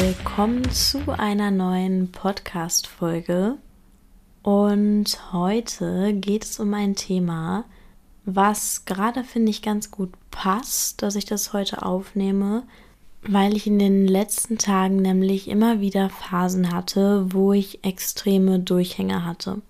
Willkommen zu einer neuen Podcast-Folge. Und heute geht es um ein Thema, was gerade finde ich ganz gut passt, dass ich das heute aufnehme, weil ich in den letzten Tagen nämlich immer wieder Phasen hatte, wo ich extreme Durchhänge hatte.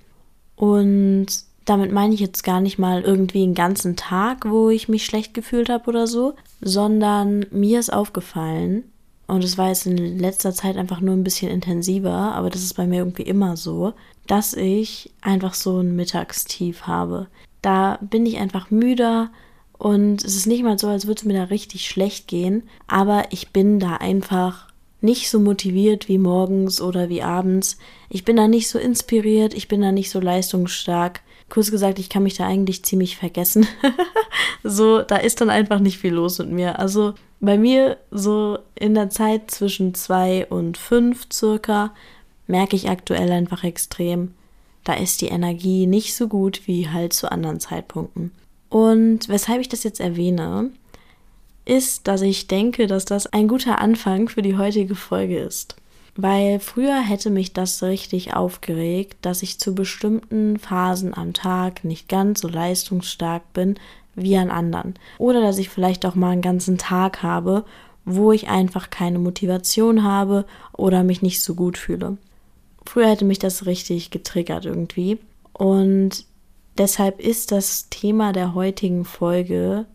Und damit meine ich jetzt gar nicht mal irgendwie einen ganzen Tag, wo ich mich schlecht gefühlt habe oder so, sondern mir ist aufgefallen, und es war jetzt in letzter Zeit einfach nur ein bisschen intensiver, aber das ist bei mir irgendwie immer so, dass ich einfach so ein Mittagstief habe. Da bin ich einfach müder und es ist nicht mal so, als würde es mir da richtig schlecht gehen, aber ich bin da einfach nicht so motiviert wie morgens oder wie abends. Ich bin da nicht so inspiriert, ich bin da nicht so leistungsstark. Kurz gesagt, ich kann mich da eigentlich ziemlich vergessen. so, da ist dann einfach nicht viel los mit mir. Also bei mir so in der Zeit zwischen zwei und fünf circa merke ich aktuell einfach extrem, da ist die Energie nicht so gut wie halt zu anderen Zeitpunkten. Und weshalb ich das jetzt erwähne, ist, dass ich denke, dass das ein guter Anfang für die heutige Folge ist. Weil früher hätte mich das richtig aufgeregt, dass ich zu bestimmten Phasen am Tag nicht ganz so leistungsstark bin wie an anderen. Oder dass ich vielleicht auch mal einen ganzen Tag habe, wo ich einfach keine Motivation habe oder mich nicht so gut fühle. Früher hätte mich das richtig getriggert irgendwie. Und deshalb ist das Thema der heutigen Folge,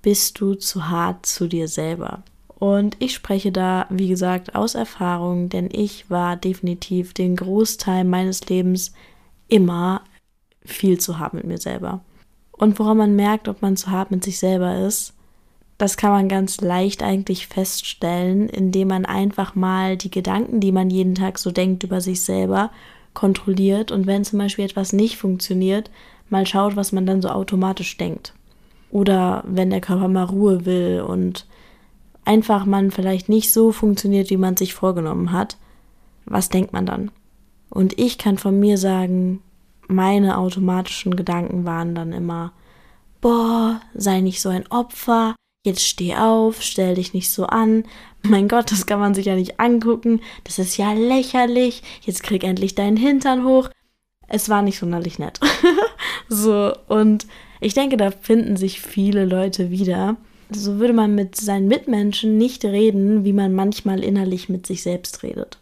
bist du zu hart zu dir selber? Und ich spreche da, wie gesagt, aus Erfahrung, denn ich war definitiv den Großteil meines Lebens immer viel zu hart mit mir selber. Und woran man merkt, ob man zu hart mit sich selber ist, das kann man ganz leicht eigentlich feststellen, indem man einfach mal die Gedanken, die man jeden Tag so denkt über sich selber, kontrolliert und wenn zum Beispiel etwas nicht funktioniert, mal schaut, was man dann so automatisch denkt. Oder wenn der Körper mal Ruhe will und einfach man vielleicht nicht so funktioniert, wie man sich vorgenommen hat, was denkt man dann? Und ich kann von mir sagen, meine automatischen Gedanken waren dann immer, boah, sei nicht so ein Opfer, jetzt steh auf, stell dich nicht so an. Mein Gott, das kann man sich ja nicht angucken, das ist ja lächerlich, jetzt krieg endlich deinen Hintern hoch. Es war nicht sonderlich nett. so, und ich denke, da finden sich viele Leute wieder. So würde man mit seinen Mitmenschen nicht reden, wie man manchmal innerlich mit sich selbst redet.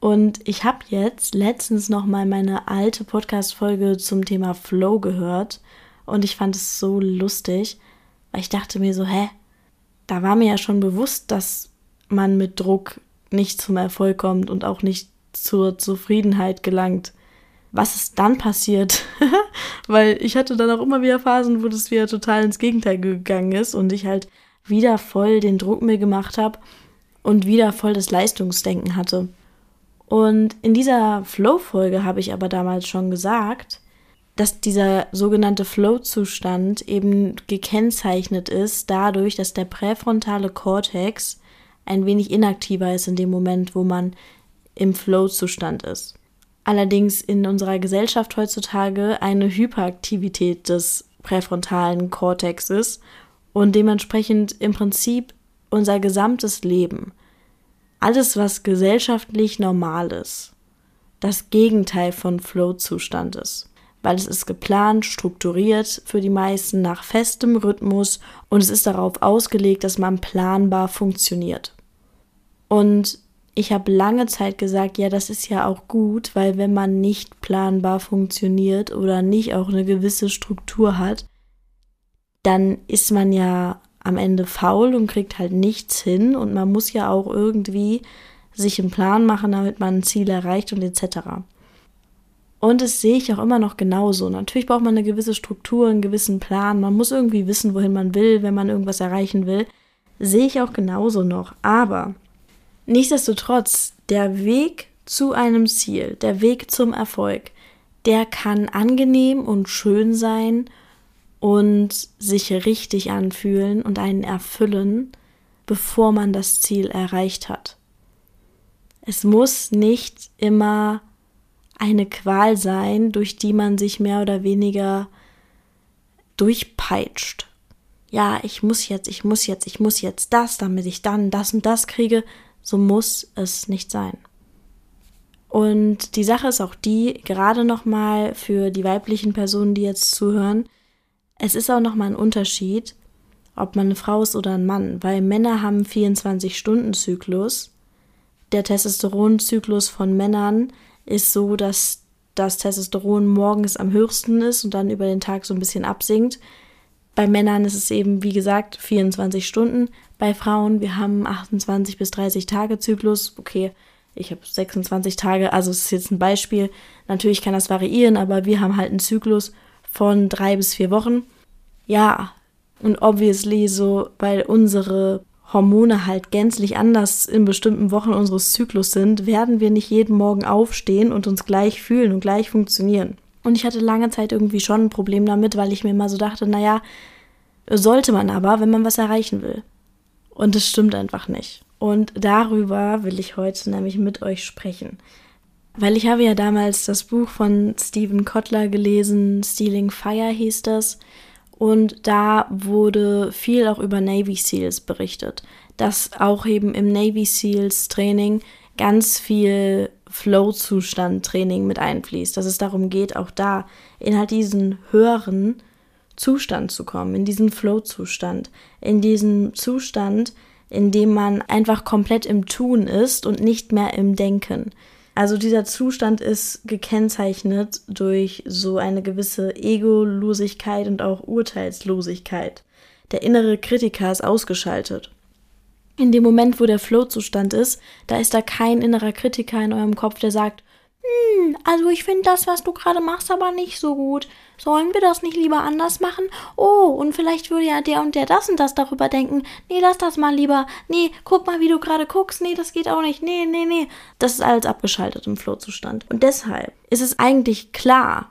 Und ich habe jetzt letztens noch mal meine alte Podcast-Folge zum Thema Flow gehört und ich fand es so lustig, weil ich dachte mir so, hä, da war mir ja schon bewusst, dass man mit Druck nicht zum Erfolg kommt und auch nicht zur Zufriedenheit gelangt. Was ist dann passiert? weil ich hatte dann auch immer wieder Phasen, wo das wieder total ins Gegenteil gegangen ist und ich halt wieder voll den Druck mir gemacht habe und wieder voll das Leistungsdenken hatte. Und in dieser Flow-Folge habe ich aber damals schon gesagt, dass dieser sogenannte Flow-Zustand eben gekennzeichnet ist dadurch, dass der präfrontale Kortex ein wenig inaktiver ist in dem Moment, wo man im Flow-Zustand ist. Allerdings in unserer Gesellschaft heutzutage eine Hyperaktivität des präfrontalen Kortexes und dementsprechend im Prinzip unser gesamtes Leben alles, was gesellschaftlich normal ist, das Gegenteil von Flow-Zustand ist. Weil es ist geplant, strukturiert für die meisten nach festem Rhythmus und es ist darauf ausgelegt, dass man planbar funktioniert. Und ich habe lange Zeit gesagt, ja, das ist ja auch gut, weil wenn man nicht planbar funktioniert oder nicht auch eine gewisse Struktur hat, dann ist man ja am Ende faul und kriegt halt nichts hin und man muss ja auch irgendwie sich einen Plan machen, damit man ein Ziel erreicht und etc. Und das sehe ich auch immer noch genauso. Natürlich braucht man eine gewisse Struktur, einen gewissen Plan. Man muss irgendwie wissen, wohin man will, wenn man irgendwas erreichen will. Sehe ich auch genauso noch. Aber nichtsdestotrotz, der Weg zu einem Ziel, der Weg zum Erfolg, der kann angenehm und schön sein und sich richtig anfühlen und einen erfüllen, bevor man das Ziel erreicht hat. Es muss nicht immer eine Qual sein, durch die man sich mehr oder weniger durchpeitscht. Ja, ich muss jetzt, ich muss jetzt, ich muss jetzt das, damit ich dann das und das kriege. So muss es nicht sein. Und die Sache ist auch die, gerade nochmal für die weiblichen Personen, die jetzt zuhören, es ist auch nochmal ein Unterschied, ob man eine Frau ist oder ein Mann, weil Männer haben 24-Stunden-Zyklus. Der Testosteronzyklus von Männern ist so, dass das Testosteron morgens am höchsten ist und dann über den Tag so ein bisschen absinkt. Bei Männern ist es eben, wie gesagt, 24 Stunden. Bei Frauen, wir haben 28 bis 30 Tage Zyklus. Okay, ich habe 26 Tage, also es ist jetzt ein Beispiel. Natürlich kann das variieren, aber wir haben halt einen Zyklus von drei bis vier Wochen. Ja, und obviously so, weil unsere Hormone halt gänzlich anders in bestimmten Wochen unseres Zyklus sind, werden wir nicht jeden Morgen aufstehen und uns gleich fühlen und gleich funktionieren. Und ich hatte lange Zeit irgendwie schon ein Problem damit, weil ich mir immer so dachte, naja, sollte man aber, wenn man was erreichen will. Und es stimmt einfach nicht. Und darüber will ich heute nämlich mit euch sprechen. Weil ich habe ja damals das Buch von Stephen Kotler gelesen, Stealing Fire hieß das. Und da wurde viel auch über Navy SEALs berichtet, dass auch eben im Navy SEALs Training ganz viel Flow-Zustand-Training mit einfließt, dass es darum geht, auch da in halt diesen höheren Zustand zu kommen, in diesen Flow-Zustand, in diesen Zustand, in dem man einfach komplett im Tun ist und nicht mehr im Denken. Also dieser Zustand ist gekennzeichnet durch so eine gewisse Egolosigkeit und auch Urteilslosigkeit. Der innere Kritiker ist ausgeschaltet. In dem Moment, wo der Flow-Zustand ist, da ist da kein innerer Kritiker in eurem Kopf, der sagt, hm, also ich finde das, was du gerade machst, aber nicht so gut. Sollen wir das nicht lieber anders machen? Oh, und vielleicht würde ja der und der das und das darüber denken. Nee, lass das mal lieber. Nee, guck mal, wie du gerade guckst. Nee, das geht auch nicht. Nee, nee, nee. Das ist alles abgeschaltet im Flow-Zustand. Und deshalb ist es eigentlich klar,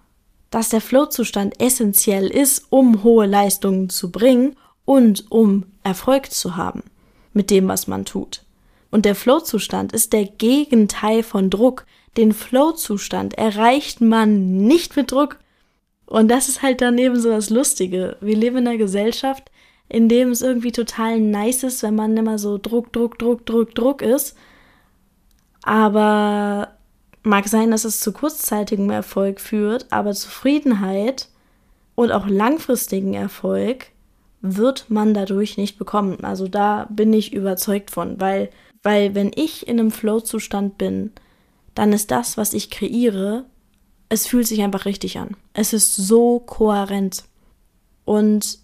dass der Flow-Zustand essentiell ist, um hohe Leistungen zu bringen und um Erfolg zu haben mit dem, was man tut. Und der Flow-Zustand ist der Gegenteil von Druck. Den Flow-Zustand erreicht man nicht mit Druck. Und das ist halt dann eben so das Lustige. Wir leben in einer Gesellschaft, in dem es irgendwie total nice ist, wenn man immer so Druck, Druck, Druck, Druck, Druck ist. Aber mag sein, dass es zu kurzzeitigem Erfolg führt, aber Zufriedenheit und auch langfristigen Erfolg wird man dadurch nicht bekommen. Also da bin ich überzeugt von, weil, weil wenn ich in einem Flow-Zustand bin, dann ist das, was ich kreiere, es fühlt sich einfach richtig an. Es ist so kohärent. Und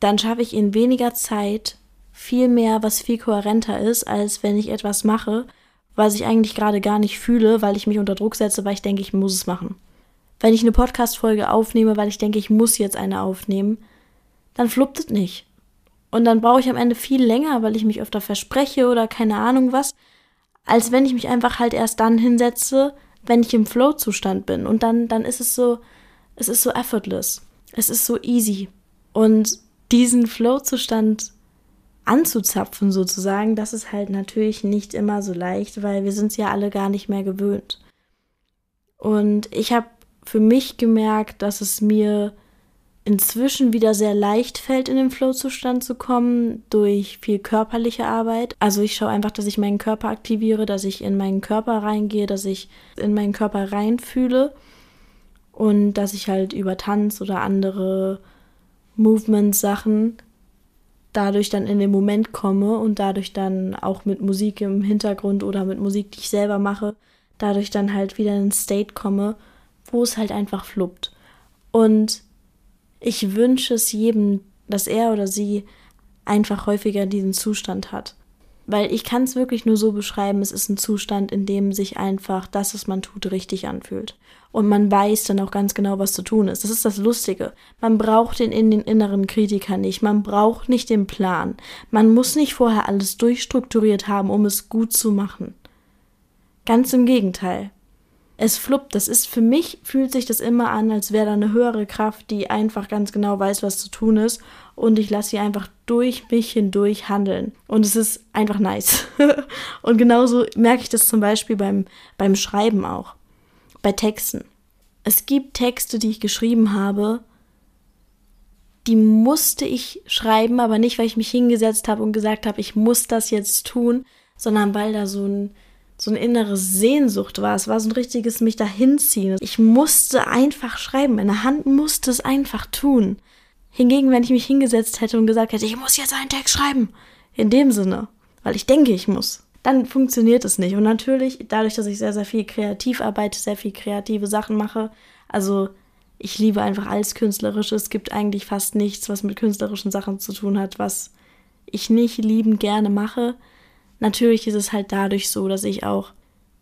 dann schaffe ich in weniger Zeit viel mehr, was viel kohärenter ist, als wenn ich etwas mache, was ich eigentlich gerade gar nicht fühle, weil ich mich unter Druck setze, weil ich denke, ich muss es machen. Wenn ich eine Podcast-Folge aufnehme, weil ich denke, ich muss jetzt eine aufnehmen, dann fluppt es nicht. Und dann brauche ich am Ende viel länger, weil ich mich öfter verspreche oder keine Ahnung was, als wenn ich mich einfach halt erst dann hinsetze, wenn ich im Flow-Zustand bin. Und dann, dann ist es so, es ist so effortless. Es ist so easy. Und diesen Flow-Zustand anzuzapfen sozusagen, das ist halt natürlich nicht immer so leicht, weil wir sind es ja alle gar nicht mehr gewöhnt. Und ich habe für mich gemerkt, dass es mir inzwischen wieder sehr leicht fällt, in den Flow-Zustand zu kommen durch viel körperliche Arbeit. Also ich schaue einfach, dass ich meinen Körper aktiviere, dass ich in meinen Körper reingehe, dass ich in meinen Körper reinfühle und dass ich halt über Tanz oder andere Movement-Sachen dadurch dann in den Moment komme und dadurch dann auch mit Musik im Hintergrund oder mit Musik, die ich selber mache, dadurch dann halt wieder in einen State komme, wo es halt einfach fluppt. Und ich wünsche es jedem, dass er oder sie einfach häufiger diesen Zustand hat. Weil ich kann es wirklich nur so beschreiben, es ist ein Zustand, in dem sich einfach das, was man tut, richtig anfühlt. Und man weiß dann auch ganz genau, was zu tun ist. Das ist das Lustige. Man braucht den, in den inneren Kritiker nicht. Man braucht nicht den Plan. Man muss nicht vorher alles durchstrukturiert haben, um es gut zu machen. Ganz im Gegenteil. Es fluppt. Das ist für mich, fühlt sich das immer an, als wäre da eine höhere Kraft, die einfach ganz genau weiß, was zu tun ist. Und ich lasse sie einfach durch mich hindurch handeln. Und es ist einfach nice. und genauso merke ich das zum Beispiel beim, beim Schreiben auch. Bei Texten. Es gibt Texte, die ich geschrieben habe, die musste ich schreiben, aber nicht, weil ich mich hingesetzt habe und gesagt habe, ich muss das jetzt tun, sondern weil da so ein so eine innere Sehnsucht war. Es war so ein richtiges mich dahinziehen. Ich musste einfach schreiben. Meine Hand musste es einfach tun. Hingegen, wenn ich mich hingesetzt hätte und gesagt hätte, ich muss jetzt einen Text schreiben, in dem Sinne, weil ich denke, ich muss, dann funktioniert es nicht. Und natürlich, dadurch, dass ich sehr, sehr viel kreativ arbeite, sehr viel kreative Sachen mache, also ich liebe einfach alles Künstlerische. Es gibt eigentlich fast nichts, was mit künstlerischen Sachen zu tun hat, was ich nicht liebend gerne mache. Natürlich ist es halt dadurch so, dass ich auch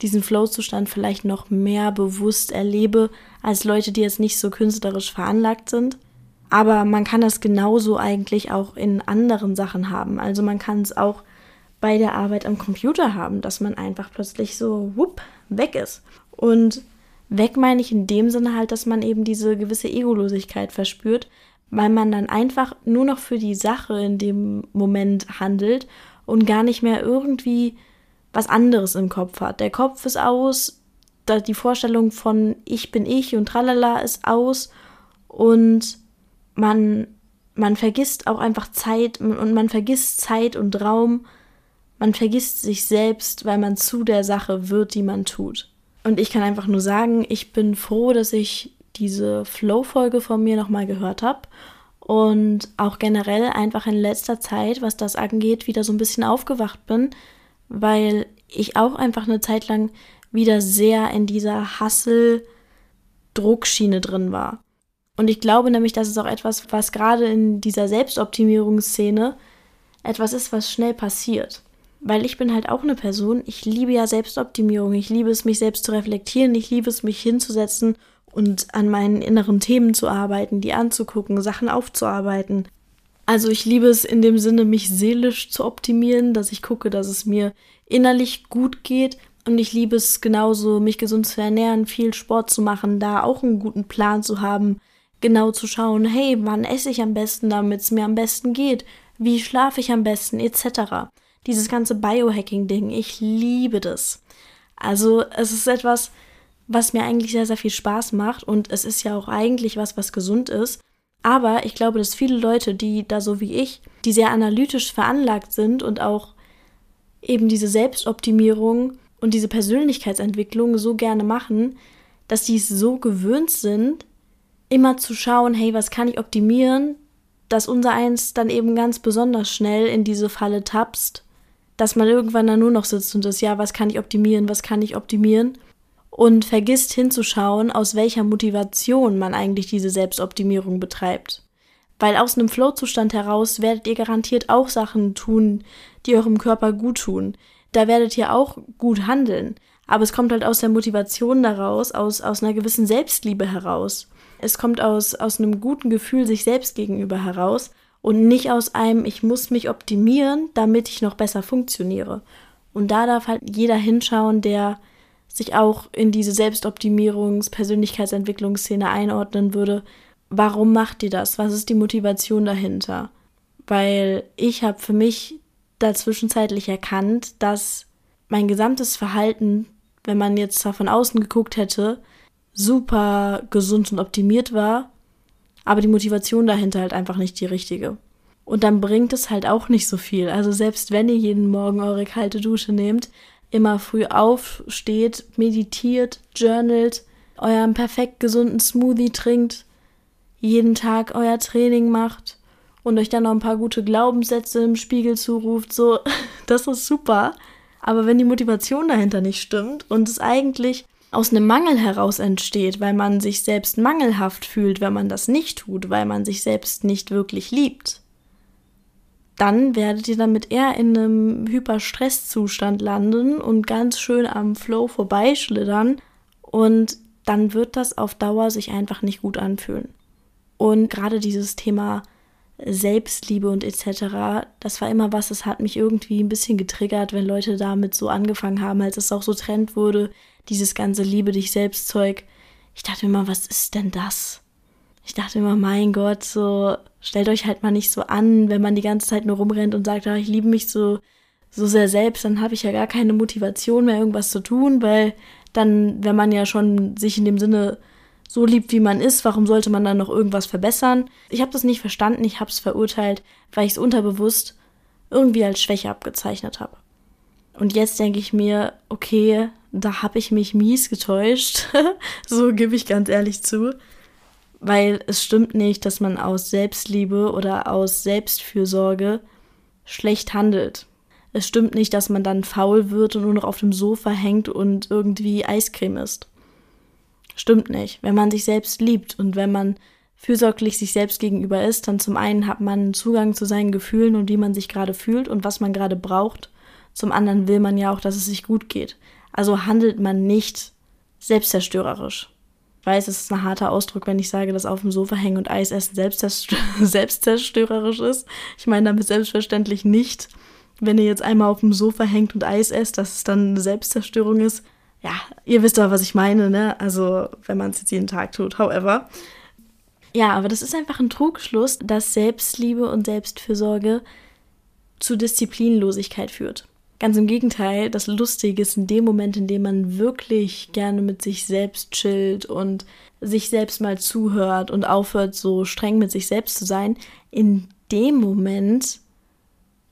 diesen Flow-Zustand vielleicht noch mehr bewusst erlebe als Leute, die jetzt nicht so künstlerisch veranlagt sind. Aber man kann das genauso eigentlich auch in anderen Sachen haben. Also man kann es auch bei der Arbeit am Computer haben, dass man einfach plötzlich so wupp weg ist. Und weg meine ich in dem Sinne halt, dass man eben diese gewisse Egolosigkeit verspürt, weil man dann einfach nur noch für die Sache in dem Moment handelt und gar nicht mehr irgendwie was anderes im Kopf hat. Der Kopf ist aus, die Vorstellung von ich bin ich und tralala ist aus und man, man vergisst auch einfach Zeit und man vergisst Zeit und Raum. Man vergisst sich selbst, weil man zu der Sache wird, die man tut. Und ich kann einfach nur sagen, ich bin froh, dass ich diese Flow-Folge von mir nochmal gehört habe und auch generell einfach in letzter Zeit, was das angeht, wieder so ein bisschen aufgewacht bin, weil ich auch einfach eine Zeit lang wieder sehr in dieser Hassel-Druckschiene drin war. Und ich glaube nämlich, dass es auch etwas, was gerade in dieser Selbstoptimierungsszene etwas ist, was schnell passiert. Weil ich bin halt auch eine Person, ich liebe ja Selbstoptimierung, ich liebe es, mich selbst zu reflektieren, ich liebe es, mich hinzusetzen und an meinen inneren Themen zu arbeiten, die anzugucken, Sachen aufzuarbeiten. Also ich liebe es in dem Sinne, mich seelisch zu optimieren, dass ich gucke, dass es mir innerlich gut geht. Und ich liebe es genauso, mich gesund zu ernähren, viel Sport zu machen, da auch einen guten Plan zu haben, genau zu schauen, hey, wann esse ich am besten, damit es mir am besten geht, wie schlafe ich am besten, etc. Dieses ganze Biohacking-Ding, ich liebe das. Also es ist etwas, was mir eigentlich sehr, sehr viel Spaß macht und es ist ja auch eigentlich was, was gesund ist. Aber ich glaube, dass viele Leute, die da so wie ich, die sehr analytisch veranlagt sind und auch eben diese Selbstoptimierung und diese Persönlichkeitsentwicklung so gerne machen, dass die es so gewöhnt sind, immer zu schauen, hey, was kann ich optimieren, dass unser Eins dann eben ganz besonders schnell in diese Falle tapst, dass man irgendwann dann nur noch sitzt und das, ja, was kann ich optimieren, was kann ich optimieren und vergisst hinzuschauen, aus welcher Motivation man eigentlich diese Selbstoptimierung betreibt. Weil aus einem Flow-Zustand heraus werdet ihr garantiert auch Sachen tun, die eurem Körper gut tun. Da werdet ihr auch gut handeln. Aber es kommt halt aus der Motivation daraus, aus, aus einer gewissen Selbstliebe heraus. Es kommt aus, aus einem guten Gefühl sich selbst gegenüber heraus und nicht aus einem, ich muss mich optimieren, damit ich noch besser funktioniere. Und da darf halt jeder hinschauen, der sich auch in diese Selbstoptimierungs-, Persönlichkeitsentwicklungsszene einordnen würde, warum macht ihr das? Was ist die Motivation dahinter? Weil ich habe für mich da zwischenzeitlich erkannt, dass mein gesamtes Verhalten, wenn man jetzt von außen geguckt hätte, super gesund und optimiert war, aber die Motivation dahinter halt einfach nicht die richtige. Und dann bringt es halt auch nicht so viel. Also selbst wenn ihr jeden Morgen eure kalte Dusche nehmt, immer früh aufsteht, meditiert, journalt, euren perfekt gesunden Smoothie trinkt, jeden Tag euer Training macht und euch dann noch ein paar gute Glaubenssätze im Spiegel zuruft, so, das ist super. Aber wenn die Motivation dahinter nicht stimmt und es eigentlich aus einem Mangel heraus entsteht, weil man sich selbst mangelhaft fühlt, wenn man das nicht tut, weil man sich selbst nicht wirklich liebt, dann werdet ihr damit eher in einem Hyperstresszustand landen und ganz schön am Flow vorbeischlittern. Und dann wird das auf Dauer sich einfach nicht gut anfühlen. Und gerade dieses Thema Selbstliebe und etc., das war immer was, das hat mich irgendwie ein bisschen getriggert, wenn Leute damit so angefangen haben, als es auch so Trend wurde, dieses ganze Liebe dich selbst Zeug. Ich dachte immer, was ist denn das? Ich dachte immer, mein Gott, so stellt euch halt mal nicht so an, wenn man die ganze Zeit nur rumrennt und sagt, ah, ich liebe mich so so sehr selbst, dann habe ich ja gar keine Motivation mehr irgendwas zu tun, weil dann, wenn man ja schon sich in dem Sinne so liebt, wie man ist, warum sollte man dann noch irgendwas verbessern? Ich habe das nicht verstanden, ich habe es verurteilt, weil ich es unterbewusst irgendwie als Schwäche abgezeichnet habe. Und jetzt denke ich mir, okay, da habe ich mich mies getäuscht. so gebe ich ganz ehrlich zu. Weil es stimmt nicht, dass man aus Selbstliebe oder aus Selbstfürsorge schlecht handelt. Es stimmt nicht, dass man dann faul wird und nur noch auf dem Sofa hängt und irgendwie Eiscreme isst. Stimmt nicht. Wenn man sich selbst liebt und wenn man fürsorglich sich selbst gegenüber ist, dann zum einen hat man Zugang zu seinen Gefühlen und wie man sich gerade fühlt und was man gerade braucht. Zum anderen will man ja auch, dass es sich gut geht. Also handelt man nicht selbstzerstörerisch. Weiß, es ist ein harter Ausdruck, wenn ich sage, dass auf dem Sofa hängen und Eis essen selbstzerstörerisch ist. Ich meine damit selbstverständlich nicht, wenn ihr jetzt einmal auf dem Sofa hängt und Eis esst, dass es dann eine Selbstzerstörung ist ja, ihr wisst doch, was ich meine, ne? Also, wenn man es jetzt jeden Tag tut, however. Ja, aber das ist einfach ein Trugschluss, dass Selbstliebe und Selbstfürsorge zu Disziplinlosigkeit führt. Ganz im Gegenteil, das Lustige ist in dem Moment, in dem man wirklich gerne mit sich selbst chillt und sich selbst mal zuhört und aufhört, so streng mit sich selbst zu sein, in dem Moment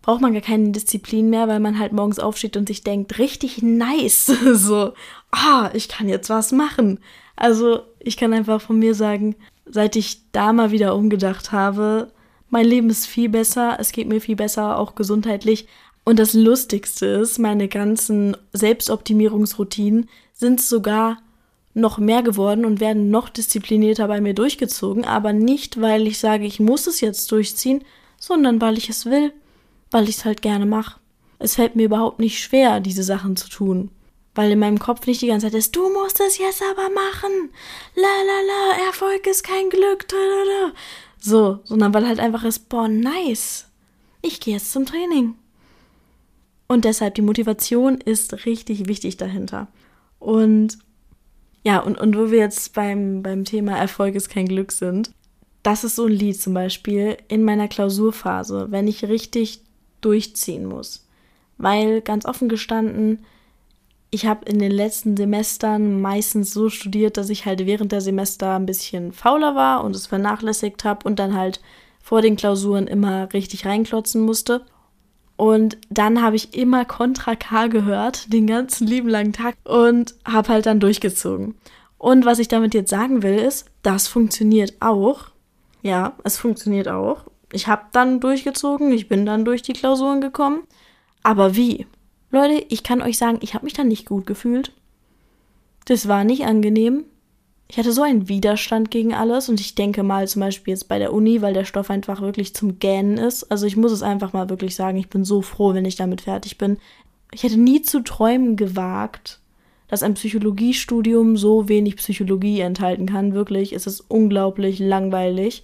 braucht man gar keine Disziplin mehr, weil man halt morgens aufsteht und sich denkt, richtig nice. so, ah, ich kann jetzt was machen. Also ich kann einfach von mir sagen, seit ich da mal wieder umgedacht habe, mein Leben ist viel besser, es geht mir viel besser, auch gesundheitlich. Und das Lustigste ist, meine ganzen Selbstoptimierungsroutinen sind sogar noch mehr geworden und werden noch disziplinierter bei mir durchgezogen, aber nicht, weil ich sage, ich muss es jetzt durchziehen, sondern weil ich es will weil ich es halt gerne mache. Es fällt mir überhaupt nicht schwer, diese Sachen zu tun. Weil in meinem Kopf nicht die ganze Zeit ist, du musst es jetzt aber machen. La la la, Erfolg ist kein Glück. Tralala. So, sondern weil halt einfach ist, boah, nice. Ich gehe jetzt zum Training. Und deshalb die Motivation ist richtig wichtig dahinter. Und ja, und, und wo wir jetzt beim, beim Thema Erfolg ist kein Glück sind, das ist so ein Lied zum Beispiel in meiner Klausurphase, wenn ich richtig durchziehen muss. Weil ganz offen gestanden, ich habe in den letzten Semestern meistens so studiert, dass ich halt während der Semester ein bisschen fauler war und es vernachlässigt habe und dann halt vor den Klausuren immer richtig reinklotzen musste. Und dann habe ich immer Contra K gehört, den ganzen lieben langen Tag und habe halt dann durchgezogen. Und was ich damit jetzt sagen will, ist, das funktioniert auch. Ja, es funktioniert auch ich habe dann durchgezogen, ich bin dann durch die Klausuren gekommen. Aber wie? Leute, ich kann euch sagen, ich habe mich dann nicht gut gefühlt. Das war nicht angenehm. Ich hatte so einen Widerstand gegen alles und ich denke mal zum Beispiel jetzt bei der Uni, weil der Stoff einfach wirklich zum Gähnen ist. Also ich muss es einfach mal wirklich sagen, ich bin so froh, wenn ich damit fertig bin. Ich hätte nie zu träumen gewagt, dass ein Psychologiestudium so wenig Psychologie enthalten kann. Wirklich, es ist unglaublich langweilig.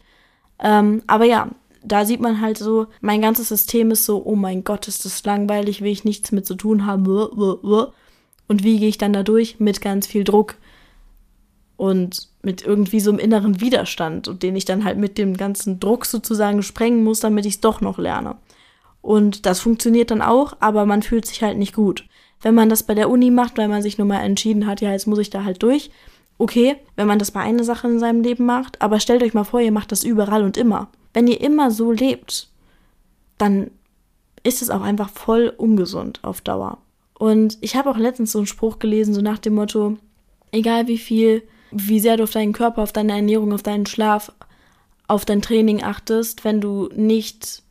Ähm, aber ja, da sieht man halt so, mein ganzes System ist so, oh mein Gott, ist das langweilig, will ich nichts mit zu tun haben. Und wie gehe ich dann da durch? Mit ganz viel Druck und mit irgendwie so einem inneren Widerstand und den ich dann halt mit dem ganzen Druck sozusagen sprengen muss, damit ich es doch noch lerne. Und das funktioniert dann auch, aber man fühlt sich halt nicht gut. Wenn man das bei der Uni macht, weil man sich nur mal entschieden hat, ja, jetzt muss ich da halt durch. Okay, wenn man das bei einer Sache in seinem Leben macht, aber stellt euch mal vor, ihr macht das überall und immer. Wenn ihr immer so lebt, dann ist es auch einfach voll ungesund auf Dauer. Und ich habe auch letztens so einen Spruch gelesen, so nach dem Motto, egal wie viel, wie sehr du auf deinen Körper, auf deine Ernährung, auf deinen Schlaf, auf dein Training achtest, wenn du nicht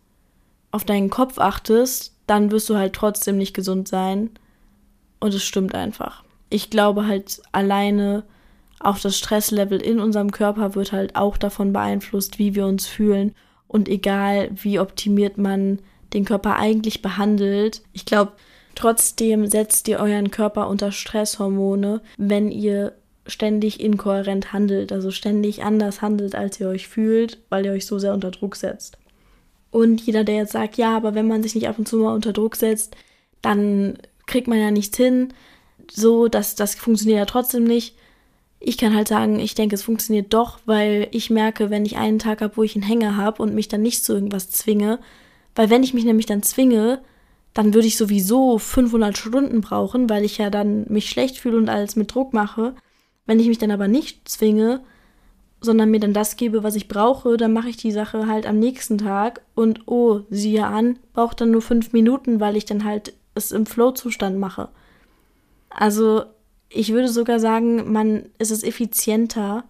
auf deinen Kopf achtest, dann wirst du halt trotzdem nicht gesund sein. Und es stimmt einfach. Ich glaube halt alleine auch das Stresslevel in unserem Körper wird halt auch davon beeinflusst, wie wir uns fühlen. Und egal, wie optimiert man den Körper eigentlich behandelt. Ich glaube, trotzdem setzt ihr euren Körper unter Stresshormone, wenn ihr ständig inkohärent handelt, also ständig anders handelt, als ihr euch fühlt, weil ihr euch so sehr unter Druck setzt. Und jeder, der jetzt sagt, ja, aber wenn man sich nicht ab und zu mal unter Druck setzt, dann kriegt man ja nichts hin, so, dass das funktioniert ja trotzdem nicht. Ich kann halt sagen, ich denke, es funktioniert doch, weil ich merke, wenn ich einen Tag habe, wo ich einen Hänger habe und mich dann nicht zu irgendwas zwinge, weil wenn ich mich nämlich dann zwinge, dann würde ich sowieso 500 Stunden brauchen, weil ich ja dann mich schlecht fühle und alles mit Druck mache. Wenn ich mich dann aber nicht zwinge, sondern mir dann das gebe, was ich brauche, dann mache ich die Sache halt am nächsten Tag und oh, siehe an, braucht dann nur fünf Minuten, weil ich dann halt es im Flow-Zustand mache. Also ich würde sogar sagen, man ist es effizienter,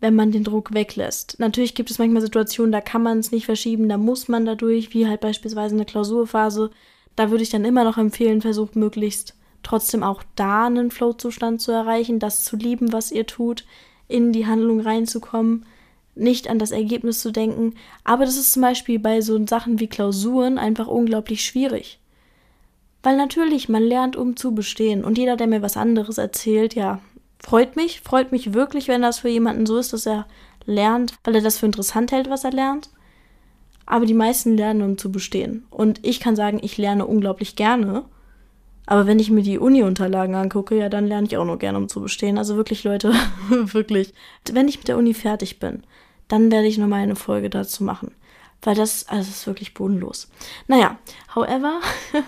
wenn man den Druck weglässt. Natürlich gibt es manchmal Situationen, da kann man es nicht verschieben, da muss man dadurch, wie halt beispielsweise eine Klausurphase. Da würde ich dann immer noch empfehlen, versucht möglichst trotzdem auch da einen Flow-Zustand zu erreichen, das zu lieben, was ihr tut, in die Handlung reinzukommen, nicht an das Ergebnis zu denken. Aber das ist zum Beispiel bei so Sachen wie Klausuren einfach unglaublich schwierig. Weil natürlich, man lernt, um zu bestehen. Und jeder, der mir was anderes erzählt, ja, freut mich, freut mich wirklich, wenn das für jemanden so ist, dass er lernt, weil er das für interessant hält, was er lernt. Aber die meisten lernen, um zu bestehen. Und ich kann sagen, ich lerne unglaublich gerne. Aber wenn ich mir die Uni-Unterlagen angucke, ja, dann lerne ich auch nur gerne, um zu bestehen. Also wirklich, Leute, wirklich. Wenn ich mit der Uni fertig bin, dann werde ich nochmal eine Folge dazu machen. Weil das, also das ist wirklich bodenlos. Naja, however,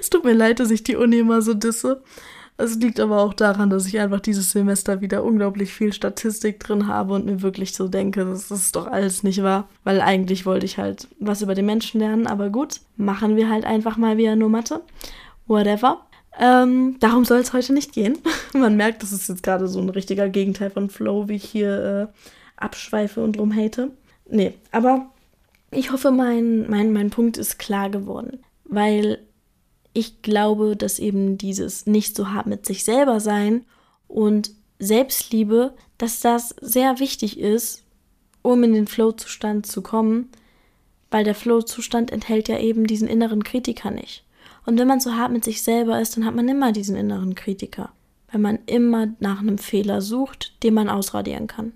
es tut mir leid, dass ich die Uni immer so disse. Es liegt aber auch daran, dass ich einfach dieses Semester wieder unglaublich viel Statistik drin habe und mir wirklich so denke, das ist doch alles nicht wahr. Weil eigentlich wollte ich halt was über den Menschen lernen, aber gut, machen wir halt einfach mal wieder nur Mathe. Whatever. Ähm, darum soll es heute nicht gehen. Man merkt, das ist jetzt gerade so ein richtiger Gegenteil von Flow, wie ich hier äh, abschweife und rumhate. Nee, aber ich hoffe, mein, mein, mein Punkt ist klar geworden. Weil ich glaube, dass eben dieses nicht so hart mit sich selber sein und Selbstliebe, dass das sehr wichtig ist, um in den Flow-Zustand zu kommen, weil der Flow-Zustand enthält ja eben diesen inneren Kritiker nicht. Und wenn man so hart mit sich selber ist, dann hat man immer diesen inneren Kritiker, weil man immer nach einem Fehler sucht, den man ausradieren kann.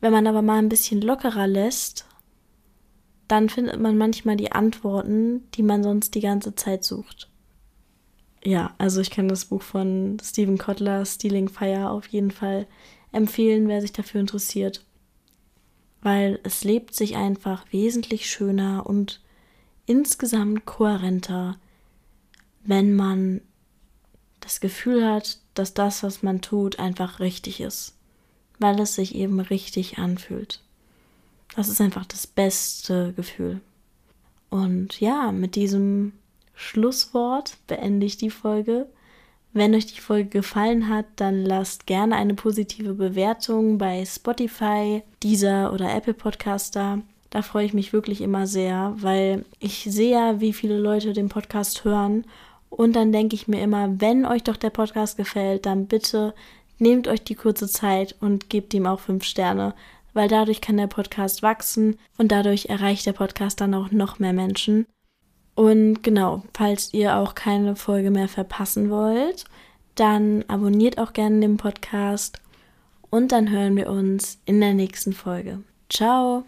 Wenn man aber mal ein bisschen lockerer lässt dann findet man manchmal die Antworten, die man sonst die ganze Zeit sucht. Ja, also ich kann das Buch von Stephen Kotler, Stealing Fire, auf jeden Fall empfehlen, wer sich dafür interessiert. Weil es lebt sich einfach wesentlich schöner und insgesamt kohärenter, wenn man das Gefühl hat, dass das, was man tut, einfach richtig ist. Weil es sich eben richtig anfühlt. Das ist einfach das beste Gefühl. Und ja, mit diesem Schlusswort beende ich die Folge. Wenn euch die Folge gefallen hat, dann lasst gerne eine positive Bewertung bei Spotify, Deezer oder Apple Podcast da. Da freue ich mich wirklich immer sehr, weil ich sehe ja, wie viele Leute den Podcast hören. Und dann denke ich mir immer, wenn euch doch der Podcast gefällt, dann bitte nehmt euch die kurze Zeit und gebt ihm auch fünf Sterne, weil dadurch kann der Podcast wachsen und dadurch erreicht der Podcast dann auch noch mehr Menschen. Und genau, falls ihr auch keine Folge mehr verpassen wollt, dann abonniert auch gerne den Podcast und dann hören wir uns in der nächsten Folge. Ciao!